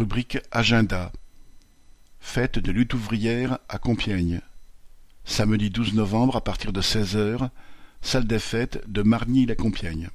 Rubrique Agenda Fête de lutte ouvrière à Compiègne. Samedi douze novembre à partir de seize heures, salle des fêtes de Margny-la-Compiègne.